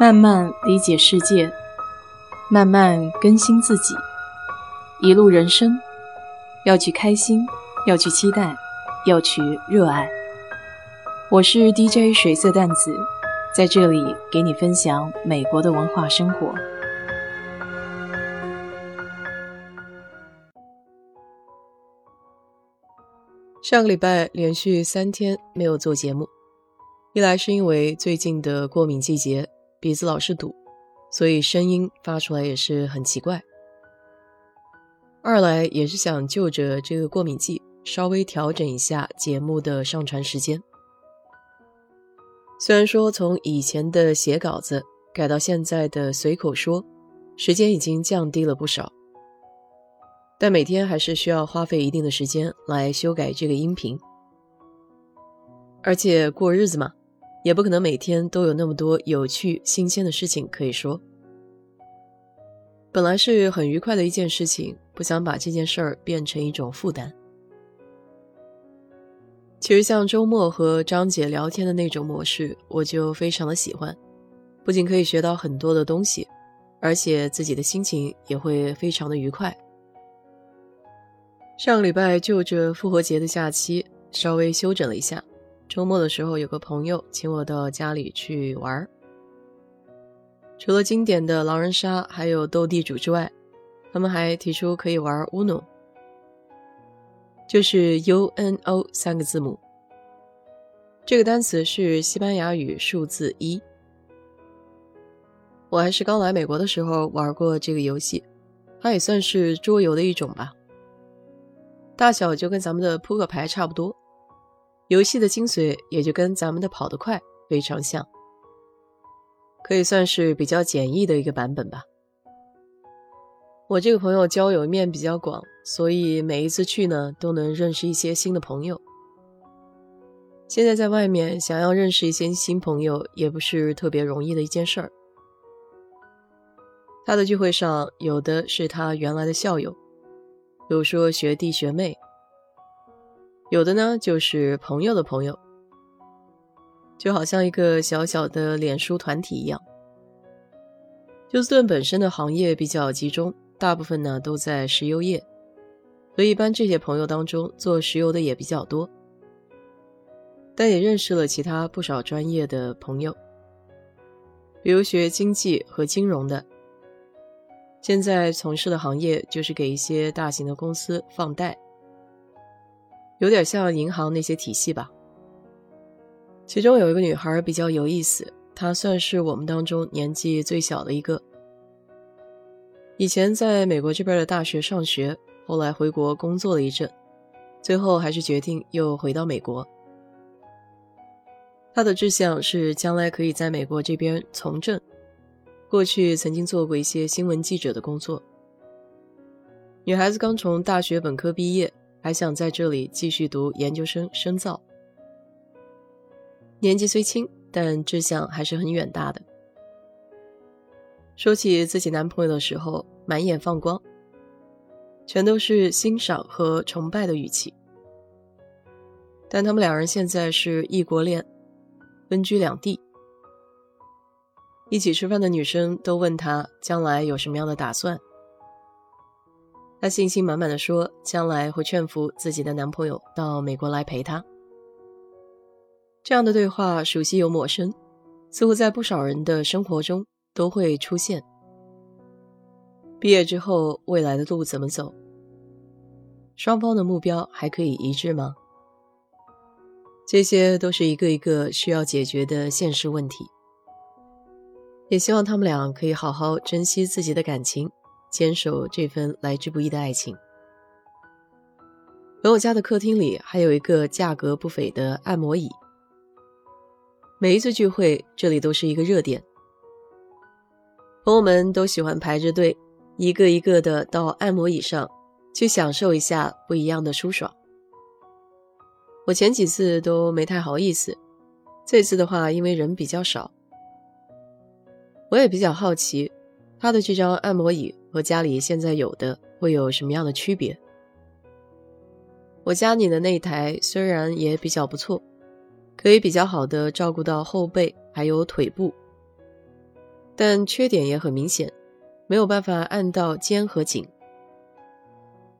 慢慢理解世界，慢慢更新自己。一路人生，要去开心，要去期待，要去热爱。我是 DJ 水色淡子，在这里给你分享美国的文化生活。上个礼拜连续三天没有做节目，一来是因为最近的过敏季节，鼻子老是堵，所以声音发出来也是很奇怪；二来也是想就着这个过敏季，稍微调整一下节目的上传时间。虽然说从以前的写稿子改到现在的随口说，时间已经降低了不少。但每天还是需要花费一定的时间来修改这个音频，而且过日子嘛，也不可能每天都有那么多有趣新鲜的事情可以说。本来是很愉快的一件事情，不想把这件事儿变成一种负担。其实像周末和张姐聊天的那种模式，我就非常的喜欢，不仅可以学到很多的东西，而且自己的心情也会非常的愉快。上个礼拜就着复活节的假期稍微休整了一下，周末的时候有个朋友请我到家里去玩儿。除了经典的狼人杀还有斗地主之外，他们还提出可以玩 Uno，就是 U N O 三个字母。这个单词是西班牙语数字一。我还是刚来美国的时候玩过这个游戏，它也算是桌游的一种吧。大小就跟咱们的扑克牌差不多，游戏的精髓也就跟咱们的跑得快非常像，可以算是比较简易的一个版本吧。我这个朋友交友面比较广，所以每一次去呢都能认识一些新的朋友。现在在外面想要认识一些新朋友也不是特别容易的一件事儿。他的聚会上有的是他原来的校友。比如说学弟学妹，有的呢就是朋友的朋友，就好像一个小小的脸书团体一样。休斯顿本身的行业比较集中，大部分呢都在石油业，所以一般这些朋友当中做石油的也比较多，但也认识了其他不少专业的朋友，比如学经济和金融的。现在从事的行业就是给一些大型的公司放贷，有点像银行那些体系吧。其中有一个女孩比较有意思，她算是我们当中年纪最小的一个。以前在美国这边的大学上学，后来回国工作了一阵，最后还是决定又回到美国。她的志向是将来可以在美国这边从政。过去曾经做过一些新闻记者的工作。女孩子刚从大学本科毕业，还想在这里继续读研究生深造。年纪虽轻，但志向还是很远大的。说起自己男朋友的时候，满眼放光，全都是欣赏和崇拜的语气。但他们两人现在是异国恋，分居两地。一起吃饭的女生都问他将来有什么样的打算，她信心满满的说将来会劝服自己的男朋友到美国来陪她。这样的对话熟悉又陌生，似乎在不少人的生活中都会出现。毕业之后未来的路怎么走？双方的目标还可以一致吗？这些都是一个一个需要解决的现实问题。也希望他们俩可以好好珍惜自己的感情，坚守这份来之不易的爱情。朋友家的客厅里还有一个价格不菲的按摩椅，每一次聚会这里都是一个热点，朋友们都喜欢排着队，一个一个的到按摩椅上去享受一下不一样的舒爽。我前几次都没太好意思，这次的话因为人比较少。我也比较好奇，他的这张按摩椅和家里现在有的会有什么样的区别？我家里的那一台虽然也比较不错，可以比较好的照顾到后背还有腿部，但缺点也很明显，没有办法按到肩和颈。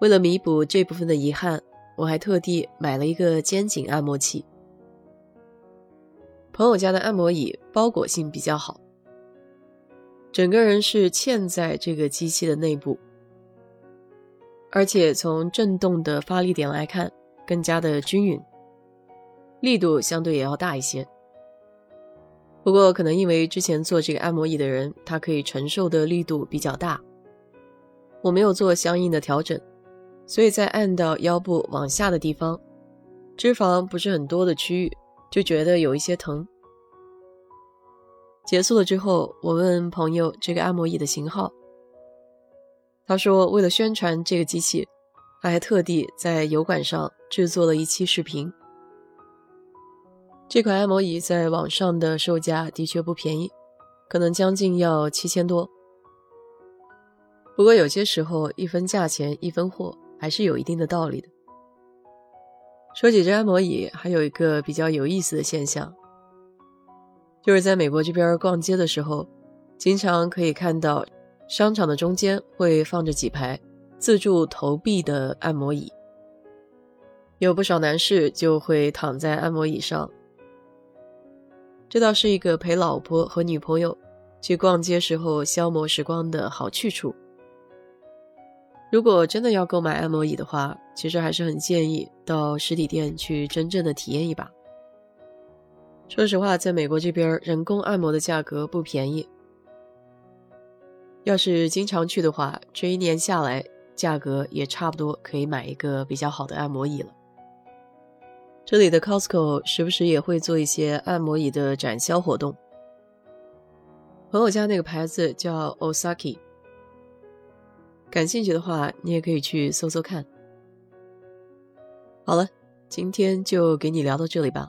为了弥补这部分的遗憾，我还特地买了一个肩颈按摩器。朋友家的按摩椅包裹性比较好，整个人是嵌在这个机器的内部，而且从震动的发力点来看，更加的均匀，力度相对也要大一些。不过，可能因为之前做这个按摩椅的人，他可以承受的力度比较大，我没有做相应的调整。所以在按到腰部往下的地方，脂肪不是很多的区域，就觉得有一些疼。结束了之后，我问朋友这个按摩椅的型号，他说为了宣传这个机器，他还特地在油管上制作了一期视频。这款按摩椅在网上的售价的确不便宜，可能将近要七千多。不过有些时候一分价钱一分货。还是有一定的道理的。说起这按摩椅，还有一个比较有意思的现象，就是在美国这边逛街的时候，经常可以看到商场的中间会放着几排自助投币的按摩椅，有不少男士就会躺在按摩椅上。这倒是一个陪老婆和女朋友去逛街时候消磨时光的好去处。如果真的要购买按摩椅的话，其实还是很建议到实体店去真正的体验一把。说实话，在美国这边，人工按摩的价格不便宜。要是经常去的话，这一年下来，价格也差不多可以买一个比较好的按摩椅了。这里的 Costco 时不时也会做一些按摩椅的展销活动。朋友家那个牌子叫 Osaki。感兴趣的话，你也可以去搜搜看。好了，今天就给你聊到这里吧。